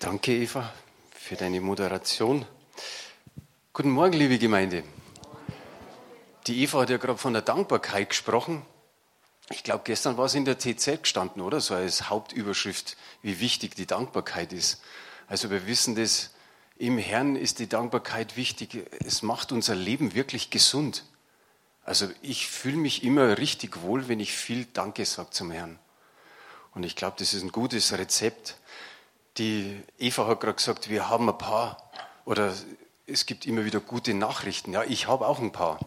Danke, Eva, für deine Moderation. Guten Morgen, liebe Gemeinde. Die Eva hat ja gerade von der Dankbarkeit gesprochen. Ich glaube, gestern war es in der TZ gestanden, oder? So als Hauptüberschrift, wie wichtig die Dankbarkeit ist. Also wir wissen das, im Herrn ist die Dankbarkeit wichtig. Es macht unser Leben wirklich gesund. Also ich fühle mich immer richtig wohl, wenn ich viel Danke sage zum Herrn. Und ich glaube, das ist ein gutes Rezept. Die Eva hat gerade gesagt, wir haben ein paar oder es gibt immer wieder gute Nachrichten. Ja, ich habe auch ein paar.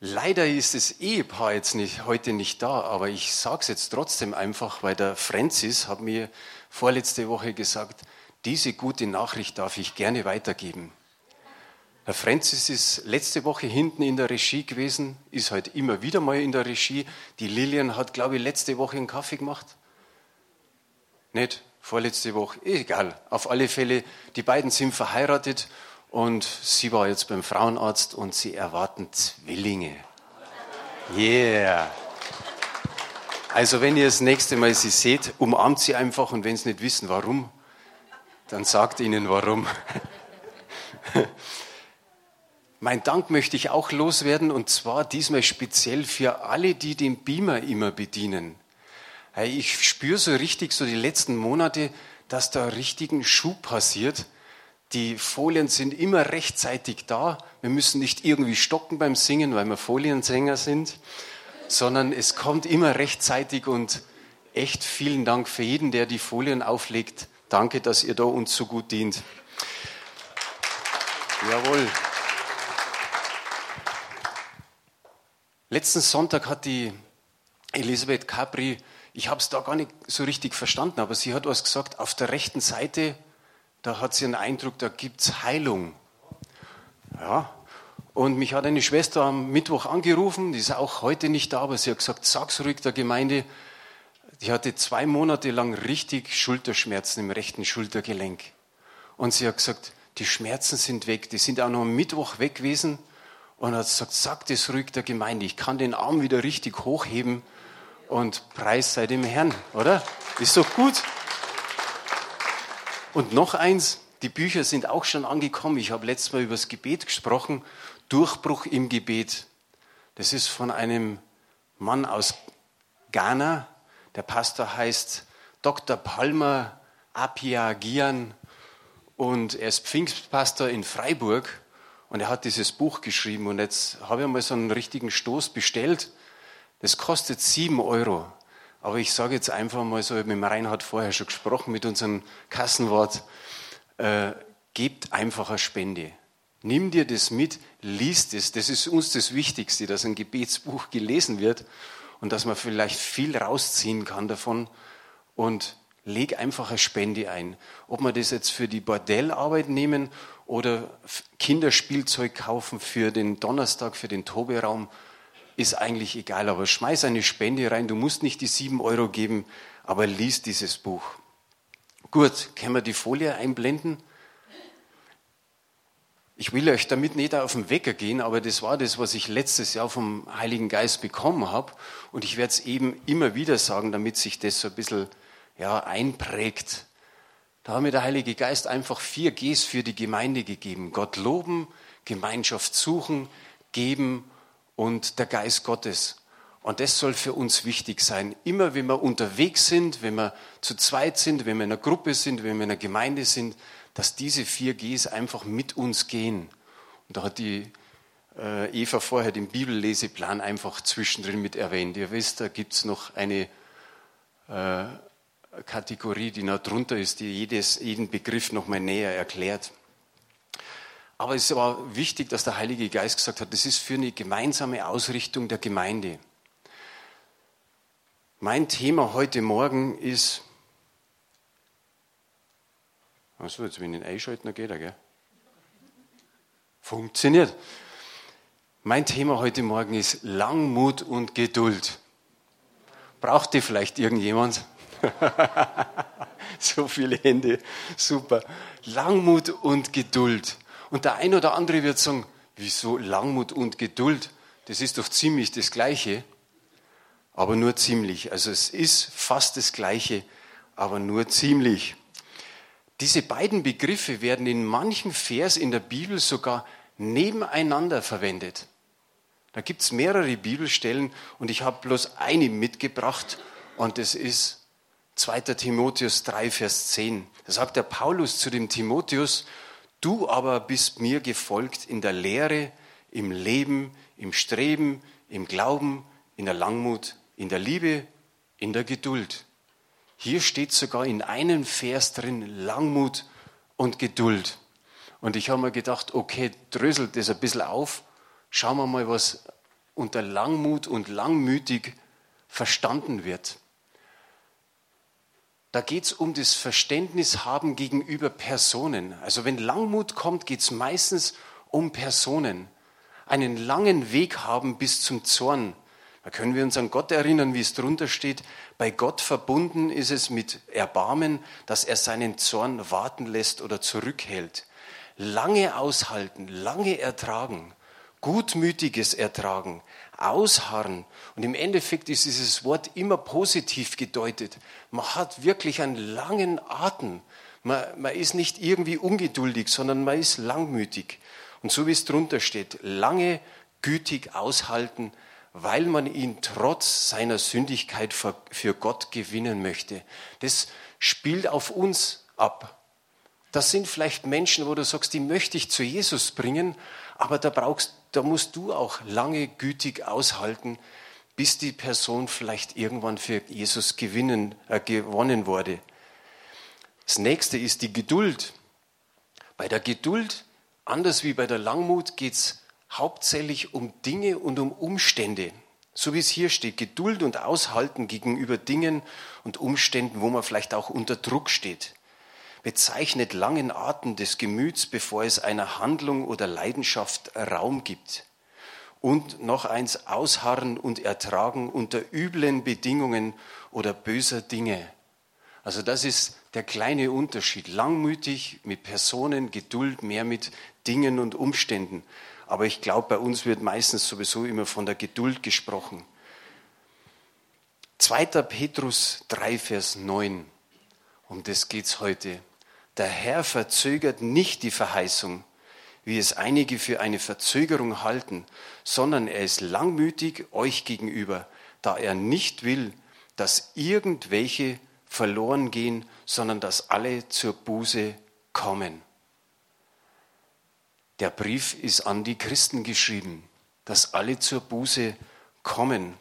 Leider ist das Ehepaar jetzt nicht, heute nicht da, aber ich sage es jetzt trotzdem einfach, weil der Francis hat mir vorletzte Woche gesagt, diese gute Nachricht darf ich gerne weitergeben. Der Francis ist letzte Woche hinten in der Regie gewesen, ist heute immer wieder mal in der Regie. Die Lilian hat, glaube ich, letzte Woche einen Kaffee gemacht. Nicht? Vorletzte Woche? Egal. Auf alle Fälle, die beiden sind verheiratet und sie war jetzt beim Frauenarzt und sie erwarten Zwillinge. Yeah. Also wenn ihr das nächste Mal sie seht, umarmt sie einfach und wenn sie nicht wissen, warum, dann sagt ihnen warum. mein Dank möchte ich auch loswerden und zwar diesmal speziell für alle, die den Beamer immer bedienen. Ich spüre so richtig so die letzten Monate, dass da richtigen Schub passiert. Die Folien sind immer rechtzeitig da. Wir müssen nicht irgendwie stocken beim Singen, weil wir Foliensänger sind, sondern es kommt immer rechtzeitig und echt vielen Dank für jeden, der die Folien auflegt. Danke, dass ihr da uns so gut dient. Jawohl. Letzten Sonntag hat die Elisabeth Capri ich habe es da gar nicht so richtig verstanden, aber sie hat was gesagt, auf der rechten Seite, da hat sie einen Eindruck, da gibt es Heilung. Ja, und mich hat eine Schwester am Mittwoch angerufen, die ist auch heute nicht da, aber sie hat gesagt, sag's ruhig der Gemeinde, die hatte zwei Monate lang richtig Schulterschmerzen im rechten Schultergelenk. Und sie hat gesagt, die Schmerzen sind weg, die sind auch noch am Mittwoch weg gewesen. Und hat gesagt, sag das ruhig der Gemeinde, ich kann den Arm wieder richtig hochheben und Preis sei dem Herrn, oder? Ist doch gut. Und noch eins, die Bücher sind auch schon angekommen. Ich habe letztes Mal über das Gebet gesprochen. Durchbruch im Gebet. Das ist von einem Mann aus Ghana. Der Pastor heißt Dr. Palmer Apia Gian und er ist Pfingstpastor in Freiburg und er hat dieses Buch geschrieben und jetzt habe ich mal so einen richtigen Stoß bestellt das kostet sieben Euro. Aber ich sage jetzt einfach mal so, ich habe mit dem Reinhard vorher schon gesprochen, mit unserem Kassenwort, äh, gebt einfach eine Spende. Nimm dir das mit, liest es. Das ist uns das Wichtigste, dass ein Gebetsbuch gelesen wird und dass man vielleicht viel rausziehen kann davon. Und leg einfach eine Spende ein. Ob man das jetzt für die Bordellarbeit nehmen oder Kinderspielzeug kaufen für den Donnerstag, für den Toberaum, ist eigentlich egal, aber schmeiß eine Spende rein. Du musst nicht die sieben Euro geben, aber lies dieses Buch. Gut, können wir die Folie einblenden? Ich will euch damit nicht auf den Wecker gehen, aber das war das, was ich letztes Jahr vom Heiligen Geist bekommen habe. Und ich werde es eben immer wieder sagen, damit sich das so ein bisschen ja, einprägt. Da hat mir der Heilige Geist einfach vier Gs für die Gemeinde gegeben. Gott loben, Gemeinschaft suchen, geben und der Geist Gottes. Und das soll für uns wichtig sein. Immer wenn wir unterwegs sind, wenn wir zu zweit sind, wenn wir in einer Gruppe sind, wenn wir in einer Gemeinde sind, dass diese vier Gs einfach mit uns gehen. Und da hat die äh, Eva vorher den Bibelleseplan einfach zwischendrin mit erwähnt. Ihr wisst, da gibt es noch eine äh, Kategorie, die noch drunter ist, die jedes, jeden Begriff noch mal näher erklärt. Aber es war wichtig, dass der Heilige Geist gesagt hat, das ist für eine gemeinsame Ausrichtung der Gemeinde. Mein Thema heute Morgen ist, achso, jetzt wenn ich einschalten, dann geht er, gell? Funktioniert. Mein Thema heute Morgen ist Langmut und Geduld. Braucht ihr vielleicht irgendjemand? so viele Hände, super. Langmut und Geduld. Und der eine oder andere wird sagen, wieso Langmut und Geduld? Das ist doch ziemlich das Gleiche. Aber nur ziemlich. Also es ist fast das Gleiche, aber nur ziemlich. Diese beiden Begriffe werden in manchen Vers in der Bibel sogar nebeneinander verwendet. Da gibt es mehrere Bibelstellen und ich habe bloß eine mitgebracht und das ist 2. Timotheus 3, Vers 10. Da sagt der Paulus zu dem Timotheus, du aber bist mir gefolgt in der Lehre, im Leben, im Streben, im Glauben, in der Langmut, in der Liebe, in der Geduld. Hier steht sogar in einem Vers drin Langmut und Geduld. Und ich habe mir gedacht, okay, dröselt das ein bisschen auf, schauen wir mal, was unter Langmut und langmütig verstanden wird. Da geht es um das Verständnis haben gegenüber Personen. Also wenn Langmut kommt, geht es meistens um Personen. Einen langen Weg haben bis zum Zorn. Da können wir uns an Gott erinnern, wie es drunter steht. Bei Gott verbunden ist es mit Erbarmen, dass er seinen Zorn warten lässt oder zurückhält. Lange aushalten, lange ertragen, gutmütiges Ertragen, ausharren. Und im Endeffekt ist dieses Wort immer positiv gedeutet. Man hat wirklich einen langen Atem. Man, man ist nicht irgendwie ungeduldig, sondern man ist langmütig. Und so wie es drunter steht, lange gütig aushalten, weil man ihn trotz seiner Sündigkeit für Gott gewinnen möchte. Das spielt auf uns ab. Das sind vielleicht Menschen, wo du sagst, die möchte ich zu Jesus bringen, aber da brauchst, da musst du auch lange gütig aushalten, bis die Person vielleicht irgendwann für Jesus gewinnen, äh, gewonnen wurde. Das nächste ist die Geduld. Bei der Geduld, anders wie bei der Langmut, geht es hauptsächlich um Dinge und um Umstände. So wie es hier steht, Geduld und Aushalten gegenüber Dingen und Umständen, wo man vielleicht auch unter Druck steht bezeichnet langen Atem des Gemüts, bevor es einer Handlung oder Leidenschaft Raum gibt. Und noch eins, ausharren und ertragen unter üblen Bedingungen oder böser Dinge. Also das ist der kleine Unterschied. Langmütig mit Personen, Geduld mehr mit Dingen und Umständen. Aber ich glaube, bei uns wird meistens sowieso immer von der Geduld gesprochen. 2. Petrus 3, Vers 9. Um das geht es heute. Der Herr verzögert nicht die Verheißung, wie es einige für eine Verzögerung halten, sondern er ist langmütig euch gegenüber, da er nicht will, dass irgendwelche verloren gehen, sondern dass alle zur Buße kommen. Der Brief ist an die Christen geschrieben, dass alle zur Buße kommen.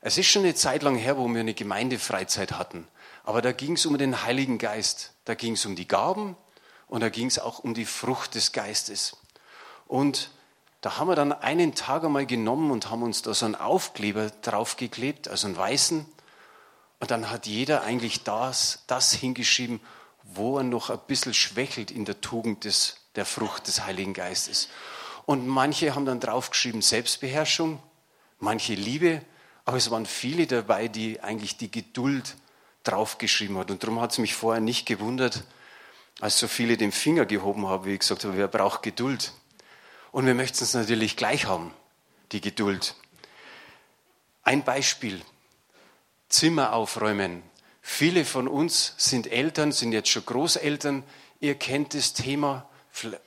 Es ist schon eine Zeit lang her, wo wir eine Gemeindefreizeit hatten. Aber da ging es um den Heiligen Geist, da ging es um die Gaben und da ging es auch um die Frucht des Geistes. Und da haben wir dann einen Tag einmal genommen und haben uns da so einen Aufkleber draufgeklebt, also einen weißen. Und dann hat jeder eigentlich das, das hingeschrieben, wo er noch ein bisschen schwächelt in der Tugend des, der Frucht des Heiligen Geistes. Und manche haben dann draufgeschrieben Selbstbeherrschung, manche Liebe, aber es waren viele dabei, die eigentlich die Geduld draufgeschrieben hat. Und darum hat es mich vorher nicht gewundert, als so viele den Finger gehoben haben, wie ich gesagt habe, wer braucht Geduld? Und wir möchten es natürlich gleich haben, die Geduld. Ein Beispiel, Zimmer aufräumen. Viele von uns sind Eltern, sind jetzt schon Großeltern. Ihr kennt das Thema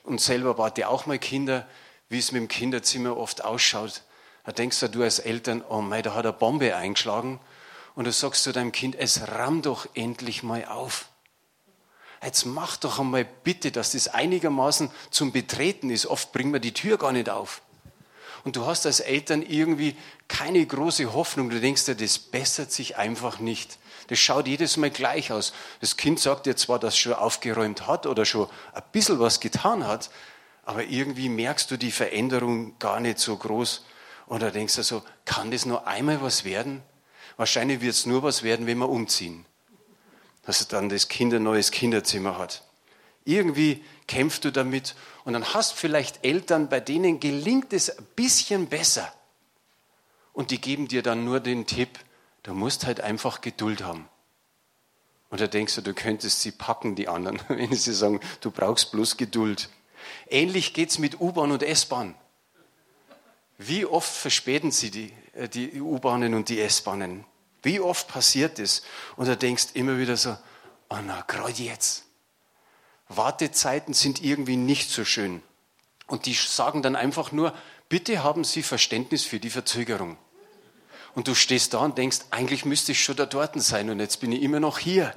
und selber wart ihr auch mal Kinder, wie es mit dem Kinderzimmer oft ausschaut. Da denkst du, du als Eltern, oh mei, da hat eine Bombe eingeschlagen und du sagst zu deinem Kind, es ramm doch endlich mal auf. Jetzt mach doch einmal bitte, dass das einigermaßen zum Betreten ist. Oft bringen wir die Tür gar nicht auf. Und du hast als Eltern irgendwie keine große Hoffnung. Du denkst dir, das bessert sich einfach nicht. Das schaut jedes Mal gleich aus. Das Kind sagt dir zwar, dass es schon aufgeräumt hat oder schon ein bisschen was getan hat, aber irgendwie merkst du die Veränderung gar nicht so groß. Und da denkst du so, kann das nur einmal was werden? Wahrscheinlich wird es nur was werden, wenn wir umziehen. Dass er dann das Kind ein neues Kinderzimmer hat. Irgendwie kämpfst du damit und dann hast vielleicht Eltern, bei denen gelingt es ein bisschen besser. Und die geben dir dann nur den Tipp, du musst halt einfach Geduld haben. Und da denkst du, du könntest sie packen, die anderen, wenn sie sagen, du brauchst bloß Geduld. Ähnlich geht es mit U-Bahn und S-Bahn. Wie oft verspäten sie die, die U-Bahnen und die S-Bahnen? Wie oft passiert das? Und du denkst immer wieder so, oh na, gerade jetzt. Wartezeiten sind irgendwie nicht so schön. Und die sagen dann einfach nur, bitte haben Sie Verständnis für die Verzögerung. Und du stehst da und denkst, eigentlich müsste ich schon da dort sein und jetzt bin ich immer noch hier.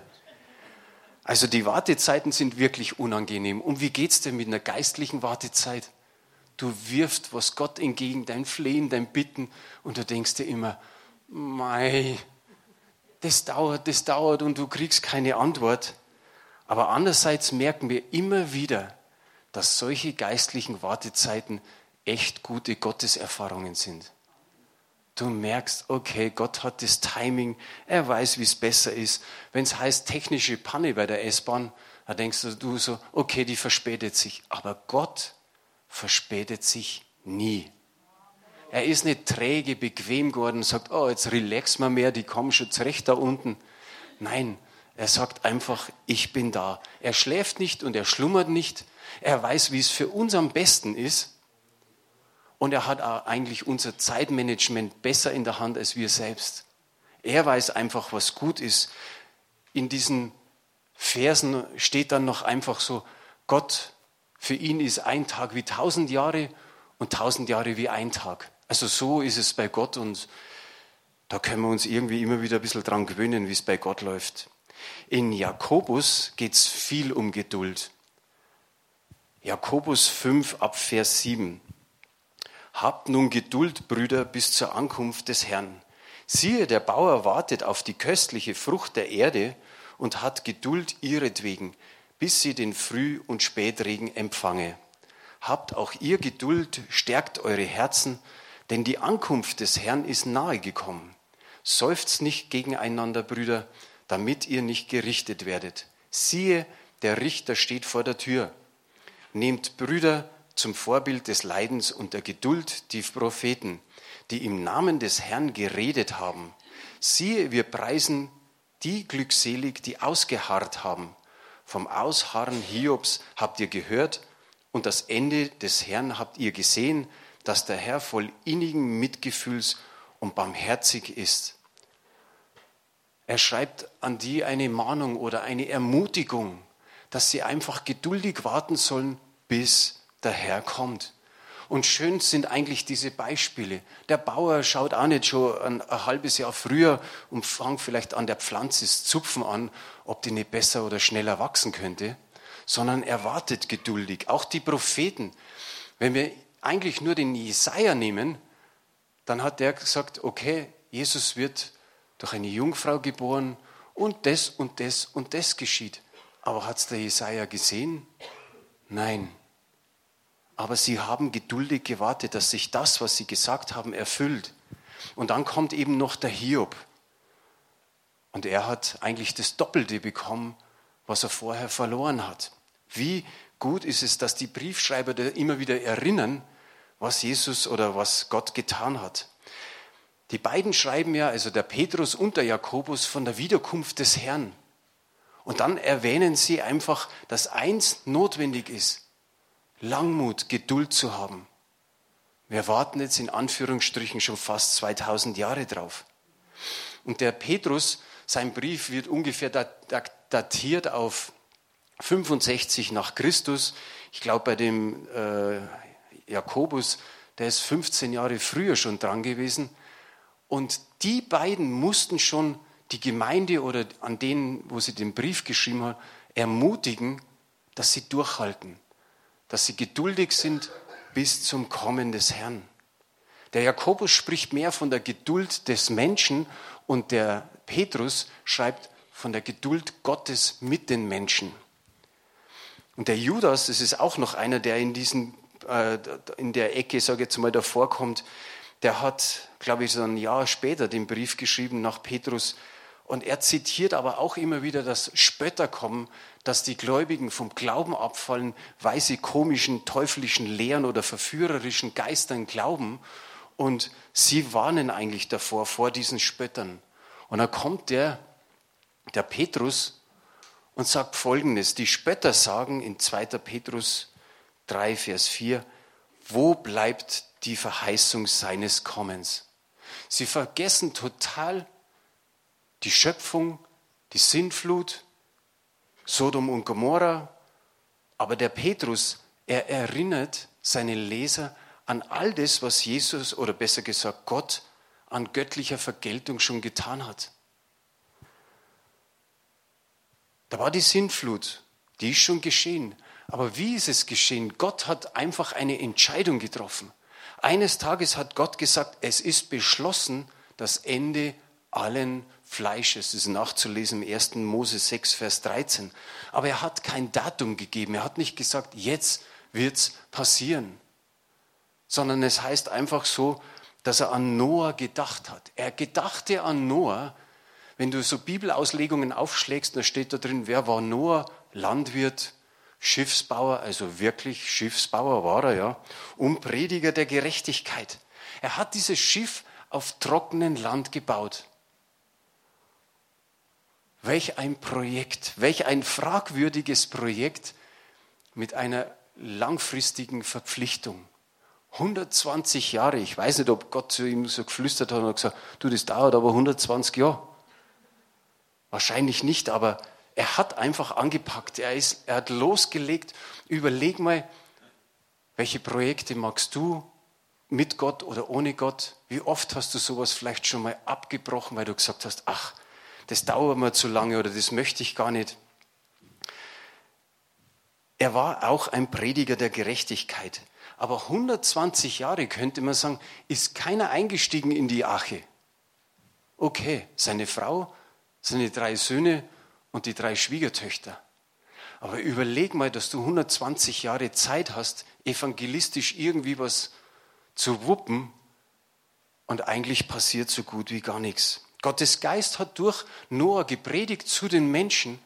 Also die Wartezeiten sind wirklich unangenehm. Und wie geht's dir mit einer geistlichen Wartezeit? Du wirfst was Gott entgegen, dein Flehen, dein Bitten und du denkst dir immer, mei, das dauert, das dauert und du kriegst keine Antwort. Aber andererseits merken wir immer wieder, dass solche geistlichen Wartezeiten echt gute Gotteserfahrungen sind. Du merkst, okay, Gott hat das Timing, er weiß, wie es besser ist. Wenn es heißt technische Panne bei der S-Bahn, da denkst du so, okay, die verspätet sich. Aber Gott verspätet sich nie. Er ist nicht träge, bequem geworden und sagt, oh, jetzt relax mal mehr, die kommen schon zurecht da unten. Nein, er sagt einfach, ich bin da. Er schläft nicht und er schlummert nicht. Er weiß, wie es für uns am besten ist. Und er hat auch eigentlich unser Zeitmanagement besser in der Hand als wir selbst. Er weiß einfach, was gut ist. In diesen Versen steht dann noch einfach so, Gott, für ihn ist ein Tag wie tausend Jahre und tausend Jahre wie ein Tag. Also so ist es bei Gott und da können wir uns irgendwie immer wieder ein bisschen dran gewöhnen, wie es bei Gott läuft. In Jakobus geht es viel um Geduld. Jakobus 5 ab Vers 7. Habt nun Geduld, Brüder, bis zur Ankunft des Herrn. Siehe, der Bauer wartet auf die köstliche Frucht der Erde und hat Geduld ihretwegen, bis sie den Früh- und Spätregen empfange. Habt auch ihr Geduld, stärkt eure Herzen, denn die Ankunft des Herrn ist nahe gekommen. Seufzt nicht gegeneinander, Brüder, damit ihr nicht gerichtet werdet. Siehe, der Richter steht vor der Tür. Nehmt Brüder zum Vorbild des Leidens und der Geduld die Propheten, die im Namen des Herrn geredet haben. Siehe, wir preisen die glückselig, die ausgeharrt haben. Vom Ausharren Hiobs habt ihr gehört und das Ende des Herrn habt ihr gesehen, dass der Herr voll innigen Mitgefühls und barmherzig ist. Er schreibt an die eine Mahnung oder eine Ermutigung, dass sie einfach geduldig warten sollen, bis der Herr kommt. Und schön sind eigentlich diese Beispiele. Der Bauer schaut auch nicht schon ein, ein, halbes Jahr früher und fängt vielleicht an der Pflanze das Zupfen an, ob die nicht besser oder schneller wachsen könnte, sondern er wartet geduldig. Auch die Propheten. Wenn wir eigentlich nur den Jesaja nehmen, dann hat der gesagt, okay, Jesus wird durch eine Jungfrau geboren und das und das und das geschieht. Aber hat es der Jesaja gesehen? Nein. Aber sie haben geduldig gewartet, dass sich das, was sie gesagt haben, erfüllt. Und dann kommt eben noch der Hiob. Und er hat eigentlich das Doppelte bekommen, was er vorher verloren hat. Wie gut ist es, dass die Briefschreiber da immer wieder erinnern, was Jesus oder was Gott getan hat. Die beiden schreiben ja, also der Petrus und der Jakobus, von der Wiederkunft des Herrn. Und dann erwähnen sie einfach, dass eins notwendig ist, Langmut, Geduld zu haben. Wir warten jetzt in Anführungsstrichen schon fast 2000 Jahre drauf. Und der Petrus, sein Brief wird ungefähr datiert auf 65 nach Christus. Ich glaube, bei dem äh, Jakobus, der ist 15 Jahre früher schon dran gewesen. Und die beiden mussten schon die Gemeinde oder an denen, wo sie den Brief geschrieben haben, ermutigen, dass sie durchhalten, dass sie geduldig sind bis zum Kommen des Herrn. Der Jakobus spricht mehr von der Geduld des Menschen und der Petrus schreibt von der Geduld Gottes mit den Menschen. Und der Judas, das ist auch noch einer, der in diesen äh, in der Ecke, sage ich jetzt mal, davor kommt, der hat, glaube ich, so ein Jahr später den Brief geschrieben nach Petrus. Und er zitiert aber auch immer wieder, dass Spötter kommen, dass die Gläubigen vom Glauben abfallen, weil sie komischen, teuflischen Lehren oder verführerischen Geistern glauben. Und sie warnen eigentlich davor, vor diesen Spöttern. Und dann kommt der, der Petrus und sagt Folgendes. Die Spötter sagen in 2. Petrus 3, Vers 4, wo bleibt die Verheißung seines Kommens? Sie vergessen total die Schöpfung, die Sintflut, Sodom und Gomorra Aber der Petrus, er erinnert seine Leser an all das, was Jesus oder besser gesagt Gott an göttlicher Vergeltung schon getan hat. Da war die Sintflut, die ist schon geschehen. Aber wie ist es geschehen? Gott hat einfach eine Entscheidung getroffen. Eines Tages hat Gott gesagt, es ist beschlossen, das Ende allen Fleisches. Ist nachzulesen im 1. Mose 6, Vers 13. Aber er hat kein Datum gegeben. Er hat nicht gesagt, jetzt wird es passieren. Sondern es heißt einfach so, dass er an Noah gedacht hat. Er gedachte an Noah. Wenn du so Bibelauslegungen aufschlägst, dann steht da drin, wer war Noah? Landwirt, Schiffsbauer, also wirklich Schiffsbauer war er, ja, und Prediger der Gerechtigkeit. Er hat dieses Schiff auf trockenem Land gebaut. Welch ein Projekt, welch ein fragwürdiges Projekt mit einer langfristigen Verpflichtung. 120 Jahre, ich weiß nicht, ob Gott zu ihm so geflüstert hat und gesagt, du, das dauert aber 120 Jahre. Wahrscheinlich nicht, aber er hat einfach angepackt, er, ist, er hat losgelegt. Überleg mal, welche Projekte magst du mit Gott oder ohne Gott? Wie oft hast du sowas vielleicht schon mal abgebrochen, weil du gesagt hast, ach, das dauert mir zu lange oder das möchte ich gar nicht. Er war auch ein Prediger der Gerechtigkeit. Aber 120 Jahre könnte man sagen, ist keiner eingestiegen in die Arche. Okay, seine Frau, seine drei Söhne und die drei Schwiegertöchter. Aber überleg mal, dass du 120 Jahre Zeit hast, evangelistisch irgendwie was zu wuppen und eigentlich passiert so gut wie gar nichts. Gottes Geist hat durch Noah gepredigt zu den Menschen,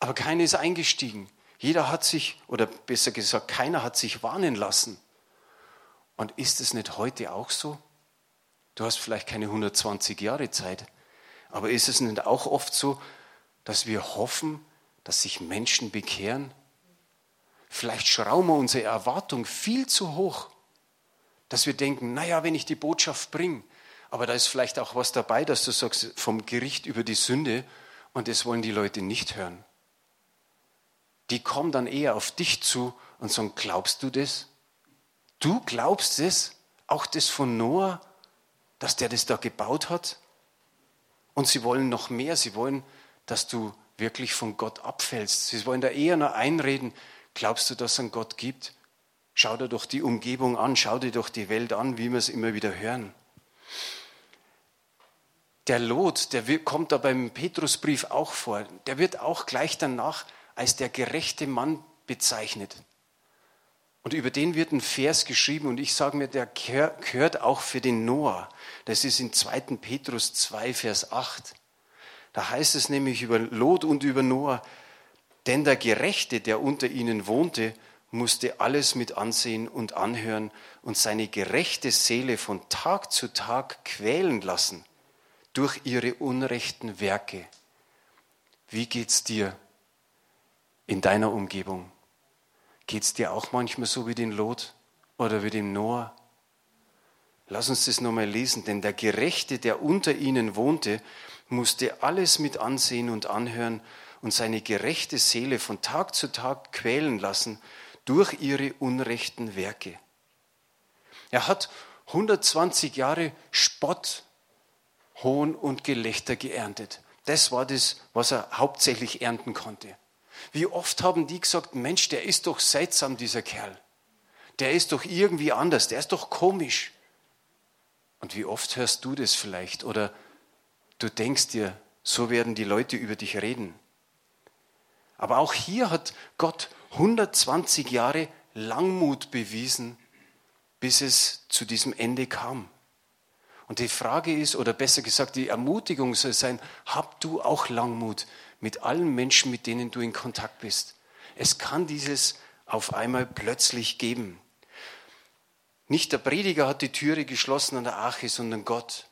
aber keiner ist eingestiegen. Jeder hat sich, oder besser gesagt, keiner hat sich warnen lassen. Und ist es nicht heute auch so? Du hast vielleicht keine 120 Jahre Zeit, aber ist es nicht auch oft so, dass wir hoffen, dass sich Menschen bekehren? Vielleicht schrauben wir unsere Erwartung viel zu hoch, dass wir denken, naja, wenn ich die Botschaft bringe, aber da ist vielleicht auch was dabei, dass du sagst, vom Gericht über die Sünde und das wollen die Leute nicht hören. Die kommen dann eher auf dich zu und sagen, glaubst du das? Du glaubst es? Auch das von Noah, dass der das da gebaut hat? Und sie wollen noch mehr, sie wollen, dass du wirklich von Gott abfällst. Sie wollen da eher noch einreden, glaubst du, dass es einen Gott gibt? Schau dir doch die Umgebung an, schau dir doch die Welt an, wie wir es immer wieder hören. Der Lot, der kommt da beim Petrusbrief auch vor, der wird auch gleich danach als der gerechte Mann bezeichnet. Und über den wird ein Vers geschrieben und ich sage mir, der gehört auch für den Noah. Das ist in 2. Petrus 2, Vers 8. Da heißt es nämlich über Lot und über Noah, denn der Gerechte, der unter ihnen wohnte, musste alles mit ansehen und anhören und seine gerechte Seele von Tag zu Tag quälen lassen durch ihre unrechten Werke. Wie geht's dir in deiner Umgebung? Geht's dir auch manchmal so wie den Lot oder wie dem Noah? Lass uns das nochmal lesen, denn der Gerechte, der unter ihnen wohnte, musste alles mit ansehen und anhören und seine gerechte Seele von Tag zu Tag quälen lassen durch ihre unrechten Werke. Er hat 120 Jahre Spott Hohn und Gelächter geerntet. Das war das, was er hauptsächlich ernten konnte. Wie oft haben die gesagt, Mensch, der ist doch seltsam, dieser Kerl. Der ist doch irgendwie anders, der ist doch komisch. Und wie oft hörst du das vielleicht oder du denkst dir, so werden die Leute über dich reden. Aber auch hier hat Gott 120 Jahre Langmut bewiesen, bis es zu diesem Ende kam. Und die Frage ist, oder besser gesagt, die Ermutigung soll sein, hab du auch Langmut mit allen Menschen, mit denen du in Kontakt bist. Es kann dieses auf einmal plötzlich geben. Nicht der Prediger hat die Türe geschlossen an der Arche, sondern Gott.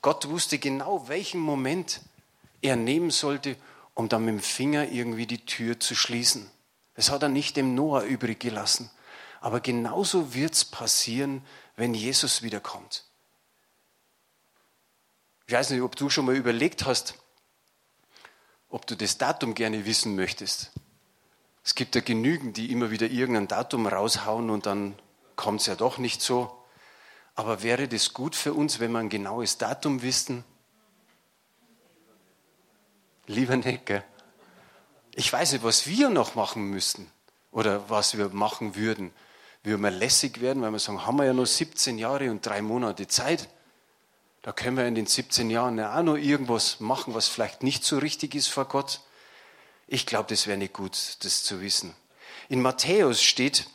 Gott wusste genau, welchen Moment er nehmen sollte, um dann mit dem Finger irgendwie die Tür zu schließen. Das hat er nicht dem Noah übrig gelassen. Aber genauso wird es passieren, wenn Jesus wiederkommt. Ich weiß nicht, ob du schon mal überlegt hast, ob du das Datum gerne wissen möchtest. Es gibt ja genügend, die immer wieder irgendein Datum raushauen und dann kommt es ja doch nicht so. Aber wäre das gut für uns, wenn wir ein genaues Datum wissen? Lieber nicht, gell? Ich weiß nicht, was wir noch machen müssten oder was wir machen würden. Würden wir lässig werden, weil wir sagen, haben wir ja noch 17 Jahre und drei Monate Zeit. Da können wir in den 17 Jahren ja auch noch irgendwas machen, was vielleicht nicht so richtig ist vor Gott. Ich glaube, das wäre nicht gut, das zu wissen. In Matthäus steht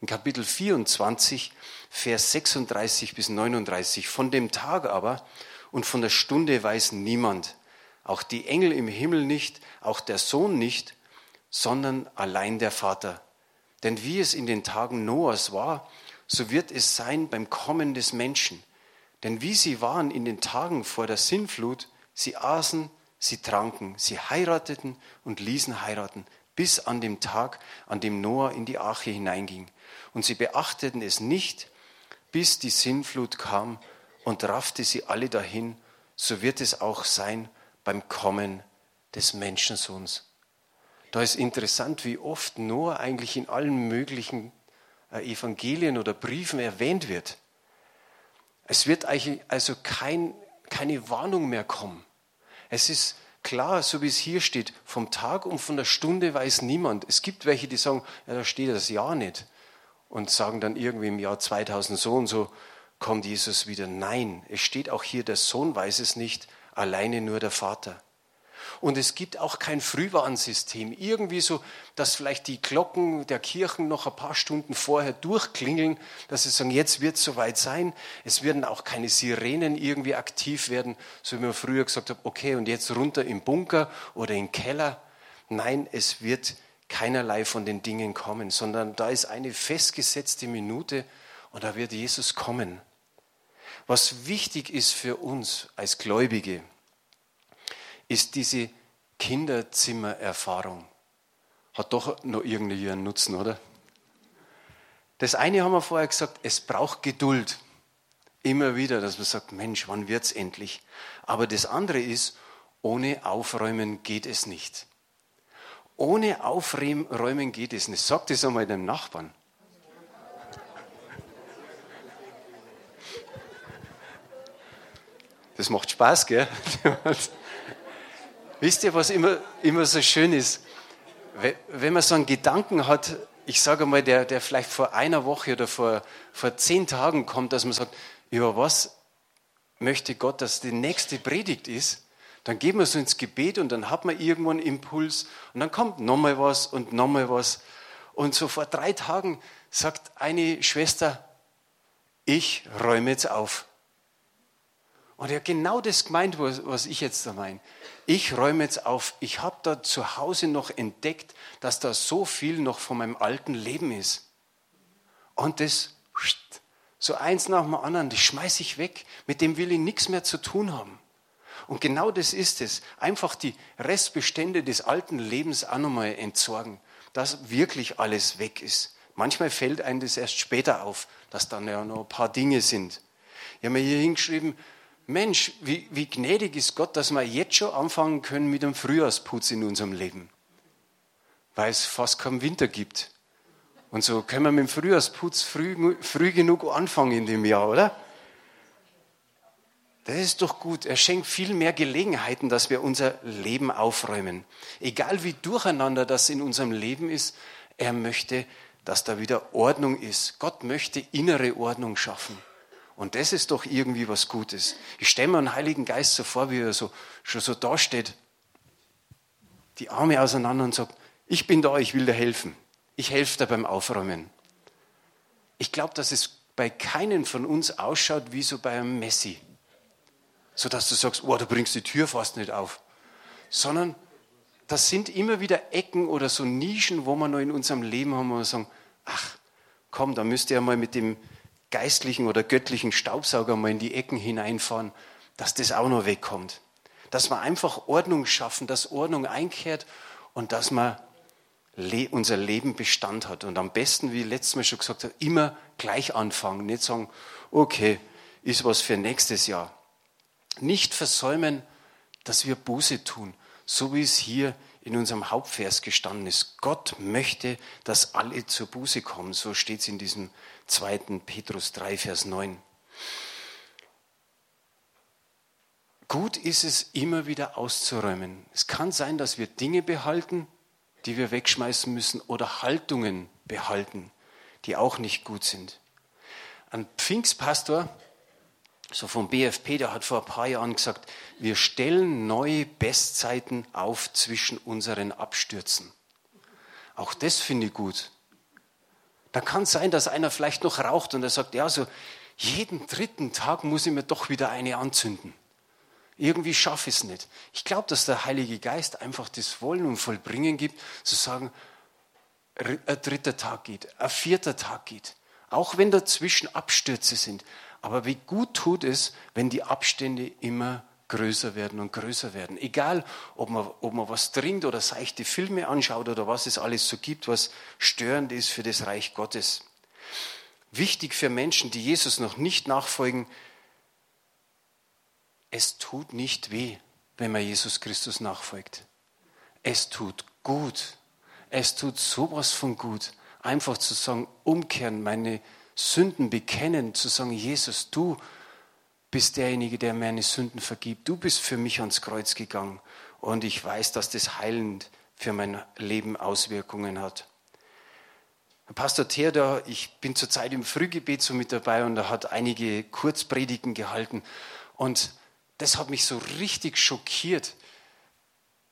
in Kapitel 24, Vers 36 bis 39, von dem Tag aber und von der Stunde weiß niemand, auch die Engel im Himmel nicht, auch der Sohn nicht, sondern allein der Vater. Denn wie es in den Tagen Noahs war, so wird es sein beim Kommen des Menschen. Denn wie sie waren in den Tagen vor der Sinnflut, sie aßen, sie tranken, sie heirateten und ließen heiraten, bis an dem Tag, an dem Noah in die Arche hineinging. Und sie beachteten es nicht, bis die Sinnflut kam und raffte sie alle dahin, so wird es auch sein beim Kommen des Menschensohns. Da ist interessant, wie oft Noah eigentlich in allen möglichen äh, Evangelien oder Briefen erwähnt wird. Es wird also kein, keine Warnung mehr kommen. Es ist klar, so wie es hier steht, vom Tag und von der Stunde weiß niemand. Es gibt welche, die sagen, ja, da steht das Jahr nicht und sagen dann irgendwie im Jahr 2000 so und so kommt Jesus wieder. Nein, es steht auch hier, der Sohn weiß es nicht, alleine nur der Vater. Und es gibt auch kein Frühwarnsystem. Irgendwie so, dass vielleicht die Glocken der Kirchen noch ein paar Stunden vorher durchklingeln, dass sie sagen, jetzt wird es soweit sein. Es werden auch keine Sirenen irgendwie aktiv werden, so wie man früher gesagt hat, okay, und jetzt runter im Bunker oder im Keller. Nein, es wird keinerlei von den Dingen kommen, sondern da ist eine festgesetzte Minute und da wird Jesus kommen. Was wichtig ist für uns als Gläubige, ist diese Kinderzimmererfahrung. Hat doch noch irgendwie einen Nutzen, oder? Das eine haben wir vorher gesagt, es braucht Geduld. Immer wieder, dass man sagt, Mensch, wann wird es endlich? Aber das andere ist, ohne Aufräumen geht es nicht. Ohne Aufräumen geht es nicht. Sag das einmal deinem Nachbarn. Das macht Spaß, gell? Wisst ihr, was immer, immer so schön ist? Wenn man so einen Gedanken hat, ich sage mal, der, der vielleicht vor einer Woche oder vor, vor zehn Tagen kommt, dass man sagt, über was möchte Gott, dass die nächste Predigt ist, dann geht man so ins Gebet und dann hat man irgendwo einen Impuls und dann kommt nochmal was und nochmal was. Und so vor drei Tagen sagt eine Schwester, ich räume jetzt auf. Und er hat genau das gemeint, was ich jetzt da meine. Ich räume jetzt auf. Ich habe da zu Hause noch entdeckt, dass da so viel noch von meinem alten Leben ist. Und das, so eins nach dem anderen, das schmeiße ich weg. Mit dem will ich nichts mehr zu tun haben. Und genau das ist es. Einfach die Restbestände des alten Lebens auch nochmal entsorgen, dass wirklich alles weg ist. Manchmal fällt einem das erst später auf, dass dann ja noch ein paar Dinge sind. Ich habe mir hier hingeschrieben, Mensch, wie, wie gnädig ist Gott, dass wir jetzt schon anfangen können mit dem Frühjahrsputz in unserem Leben. Weil es fast keinen Winter gibt. Und so können wir mit dem Frühjahrsputz früh, früh genug anfangen in dem Jahr, oder? Das ist doch gut. Er schenkt viel mehr Gelegenheiten, dass wir unser Leben aufräumen. Egal wie durcheinander das in unserem Leben ist, er möchte, dass da wieder Ordnung ist. Gott möchte innere Ordnung schaffen. Und das ist doch irgendwie was Gutes. Ich stelle mir einen Heiligen Geist so vor, wie er so, schon so da steht, die Arme auseinander und sagt, ich bin da, ich will dir helfen. Ich helfe dir beim Aufräumen. Ich glaube, dass es bei keinem von uns ausschaut wie so bei einem Messi. So dass du sagst, oh, du bringst die Tür fast nicht auf. Sondern das sind immer wieder Ecken oder so Nischen, wo wir noch in unserem Leben haben, wo wir sagen, ach, komm, da müsst ihr mal mit dem, geistlichen oder göttlichen Staubsauger mal in die Ecken hineinfahren, dass das auch noch wegkommt. Dass wir einfach Ordnung schaffen, dass Ordnung einkehrt und dass man unser Leben Bestand hat. Und am besten, wie letztes Mal schon gesagt habe, immer gleich anfangen. Nicht sagen, okay, ist was für nächstes Jahr. Nicht versäumen, dass wir Buße tun, so wie es hier in unserem Hauptvers gestanden ist. Gott möchte, dass alle zur Buße kommen. So steht es in diesem 2. Petrus 3, Vers 9. Gut ist es, immer wieder auszuräumen. Es kann sein, dass wir Dinge behalten, die wir wegschmeißen müssen, oder Haltungen behalten, die auch nicht gut sind. Ein Pfingstpastor, so vom BFP, der hat vor ein paar Jahren gesagt, wir stellen neue Bestzeiten auf zwischen unseren Abstürzen. Auch das finde ich gut. Da kann es sein, dass einer vielleicht noch raucht und er sagt, ja, so jeden dritten Tag muss ich mir doch wieder eine anzünden. Irgendwie schaffe ich es nicht. Ich glaube, dass der Heilige Geist einfach das Wollen und Vollbringen gibt, zu sagen, ein dritter Tag geht, ein vierter Tag geht. Auch wenn dazwischen Abstürze sind. Aber wie gut tut es, wenn die Abstände immer größer werden und größer werden. Egal, ob man, ob man was trinkt oder seichte Filme anschaut oder was es alles so gibt, was störend ist für das Reich Gottes. Wichtig für Menschen, die Jesus noch nicht nachfolgen, es tut nicht weh, wenn man Jesus Christus nachfolgt. Es tut gut. Es tut sowas von gut, einfach zu sagen, umkehren, meine Sünden bekennen, zu sagen, Jesus, du bist derjenige, der meine Sünden vergibt. Du bist für mich ans Kreuz gegangen und ich weiß, dass das heilend für mein Leben Auswirkungen hat. Pastor Theodor, ich bin zurzeit im Frühgebet so mit dabei und er hat einige Kurzpredigen gehalten und das hat mich so richtig schockiert.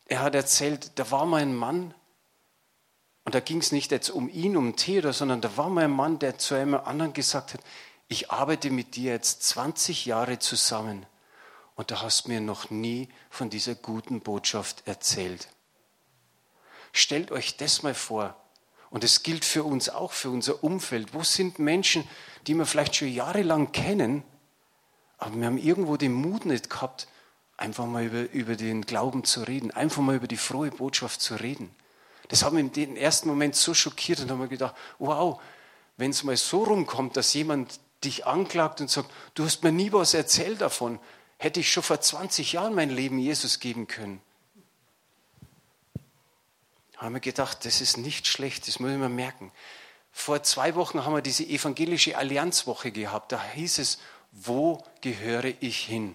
Er hat erzählt, da war mal ein Mann, und da ging es nicht jetzt um ihn, um Theodor, sondern da war mal ein Mann, der zu einem anderen gesagt hat, ich arbeite mit dir jetzt 20 Jahre zusammen und du hast mir noch nie von dieser guten Botschaft erzählt. Stellt euch das mal vor. Und es gilt für uns auch, für unser Umfeld. Wo sind Menschen, die wir vielleicht schon jahrelang kennen, aber wir haben irgendwo den Mut nicht gehabt, einfach mal über, über den Glauben zu reden, einfach mal über die frohe Botschaft zu reden. Das hat mich im ersten Moment so schockiert und haben wir gedacht, wow, wenn es mal so rumkommt, dass jemand dich anklagt und sagt, du hast mir nie was erzählt davon, hätte ich schon vor 20 Jahren mein Leben Jesus geben können. Haben wir gedacht, das ist nicht schlecht, das muss ich mir merken. Vor zwei Wochen haben wir diese evangelische Allianzwoche gehabt. Da hieß es, wo gehöre ich hin?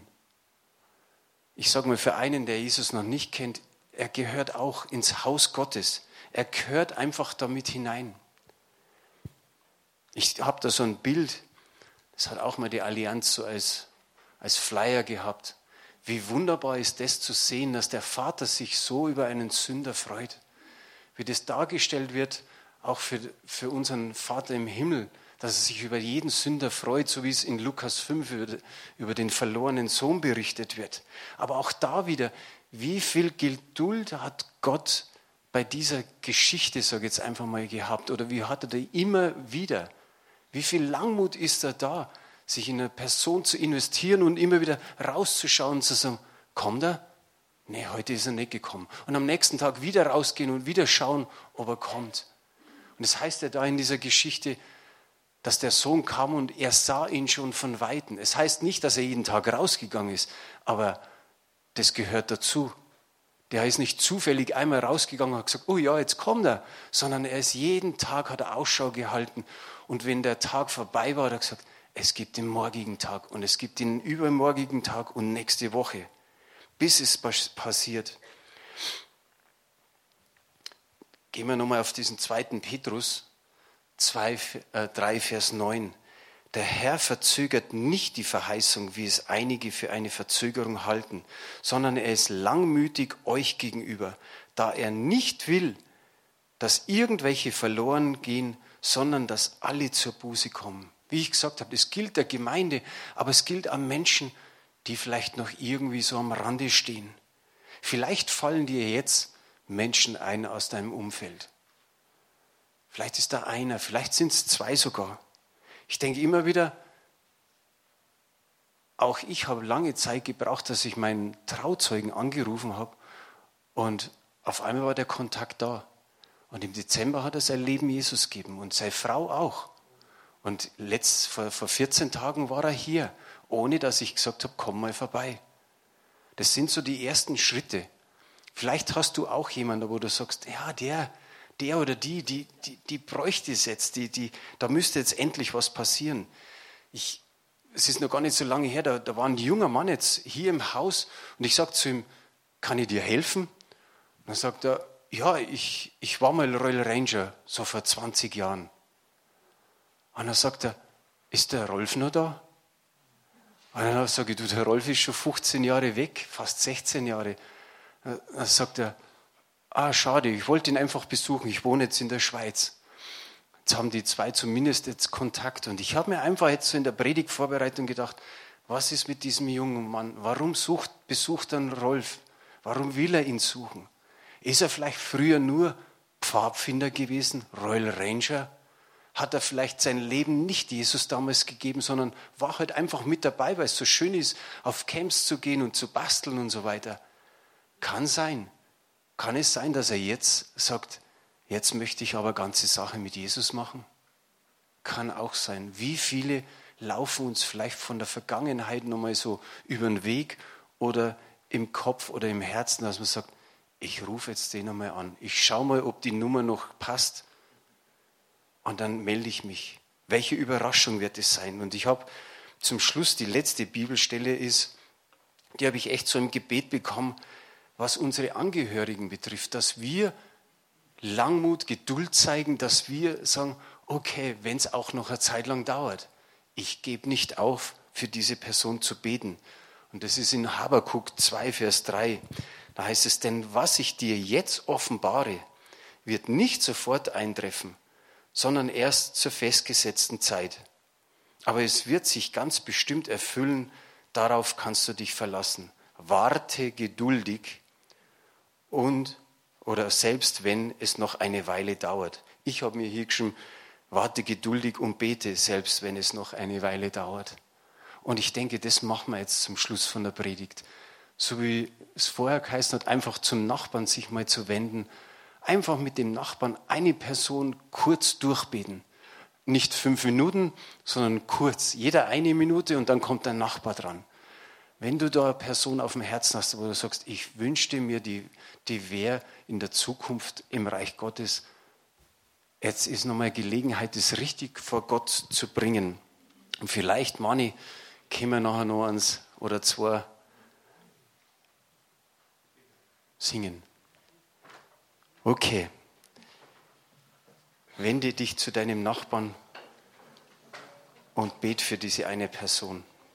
Ich sage mal für einen, der Jesus noch nicht kennt, er gehört auch ins Haus Gottes. Er gehört einfach damit hinein. Ich habe da so ein Bild, das hat auch mal die Allianz so als, als Flyer gehabt. Wie wunderbar ist das zu sehen, dass der Vater sich so über einen Sünder freut. Wie das dargestellt wird, auch für, für unseren Vater im Himmel, dass er sich über jeden Sünder freut, so wie es in Lukas 5 über, über den verlorenen Sohn berichtet wird. Aber auch da wieder, wie viel Geduld hat Gott bei dieser Geschichte, sage ich jetzt einfach mal, gehabt? Oder wie hat er da immer wieder? Wie viel Langmut ist da da, sich in eine Person zu investieren und immer wieder rauszuschauen und zu sagen, kommt er? Nee, heute ist er nicht gekommen. Und am nächsten Tag wieder rausgehen und wieder schauen, ob er kommt. Und das heißt ja da in dieser Geschichte, dass der Sohn kam und er sah ihn schon von Weitem. Es heißt nicht, dass er jeden Tag rausgegangen ist, aber das gehört dazu. Der ist nicht zufällig einmal rausgegangen und hat gesagt, oh ja, jetzt kommt er, sondern er ist jeden Tag, hat er Ausschau gehalten. Und wenn der Tag vorbei war, hat er gesagt, es gibt den morgigen Tag und es gibt den übermorgigen Tag und nächste Woche, bis es passiert. Gehen wir nochmal auf diesen zweiten Petrus. 2, äh, 3, Vers 9. Der Herr verzögert nicht die Verheißung, wie es einige für eine Verzögerung halten, sondern er ist langmütig euch gegenüber, da er nicht will, dass irgendwelche verloren gehen, sondern dass alle zur Buße kommen. Wie ich gesagt habe, es gilt der Gemeinde, aber es gilt an Menschen, die vielleicht noch irgendwie so am Rande stehen. Vielleicht fallen dir jetzt Menschen ein aus deinem Umfeld. Vielleicht ist da einer, vielleicht sind es zwei sogar. Ich denke immer wieder, auch ich habe lange Zeit gebraucht, dass ich meinen Trauzeugen angerufen habe und auf einmal war der Kontakt da. Und im Dezember hat er sein Leben Jesus gegeben und seine Frau auch. Und letzt, vor, vor 14 Tagen war er hier, ohne dass ich gesagt habe, komm mal vorbei. Das sind so die ersten Schritte. Vielleicht hast du auch jemanden, wo du sagst, ja, der, der oder die, die, die, die bräuchte es jetzt, die, die, da müsste jetzt endlich was passieren. Ich, es ist noch gar nicht so lange her, da, da war ein junger Mann jetzt hier im Haus und ich sage zu ihm, kann ich dir helfen? Und dann sagt er, ja, ich, ich war mal Royal Ranger, so vor 20 Jahren. Und dann sagt er, ist der Rolf noch da? Und dann sage ich, du, der Rolf ist schon 15 Jahre weg, fast 16 Jahre. Dann sagt er, ah, schade, ich wollte ihn einfach besuchen, ich wohne jetzt in der Schweiz. Jetzt haben die zwei zumindest jetzt Kontakt. Und ich habe mir einfach jetzt so in der Predigtvorbereitung gedacht, was ist mit diesem jungen Mann? Warum sucht, besucht er Rolf? Warum will er ihn suchen? Ist er vielleicht früher nur Pfadfinder gewesen, Royal Ranger? Hat er vielleicht sein Leben nicht Jesus damals gegeben, sondern war halt einfach mit dabei, weil es so schön ist, auf Camps zu gehen und zu basteln und so weiter? Kann sein. Kann es sein, dass er jetzt sagt, jetzt möchte ich aber ganze Sache mit Jesus machen? Kann auch sein. Wie viele laufen uns vielleicht von der Vergangenheit nochmal so über den Weg oder im Kopf oder im Herzen, dass man sagt, ich rufe jetzt den einmal an. Ich schaue mal, ob die Nummer noch passt. Und dann melde ich mich. Welche Überraschung wird es sein? Und ich habe zum Schluss die letzte Bibelstelle ist, die habe ich echt so im Gebet bekommen, was unsere Angehörigen betrifft, dass wir Langmut, Geduld zeigen, dass wir sagen, okay, wenn es auch noch eine Zeit lang dauert, ich gebe nicht auf, für diese Person zu beten. Und das ist in Habakuk 2, Vers 3. Da heißt es, denn was ich dir jetzt offenbare, wird nicht sofort eintreffen, sondern erst zur festgesetzten Zeit. Aber es wird sich ganz bestimmt erfüllen, darauf kannst du dich verlassen. Warte geduldig und oder selbst wenn es noch eine Weile dauert. Ich habe mir hier geschrieben, warte geduldig und bete, selbst wenn es noch eine Weile dauert. Und ich denke, das machen wir jetzt zum Schluss von der Predigt. So wie es vorher geheißen hat, einfach zum Nachbarn sich mal zu wenden. Einfach mit dem Nachbarn eine Person kurz durchbeten. Nicht fünf Minuten, sondern kurz. Jeder eine Minute und dann kommt der Nachbar dran. Wenn du da eine Person auf dem Herzen hast, wo du sagst, ich wünschte mir, die, die wäre in der Zukunft im Reich Gottes, jetzt ist nochmal Gelegenheit, das richtig vor Gott zu bringen. Und vielleicht, Manni, können wir nachher noch eins oder zwei singen. Okay. Wende dich zu deinem Nachbarn und bet für diese eine Person.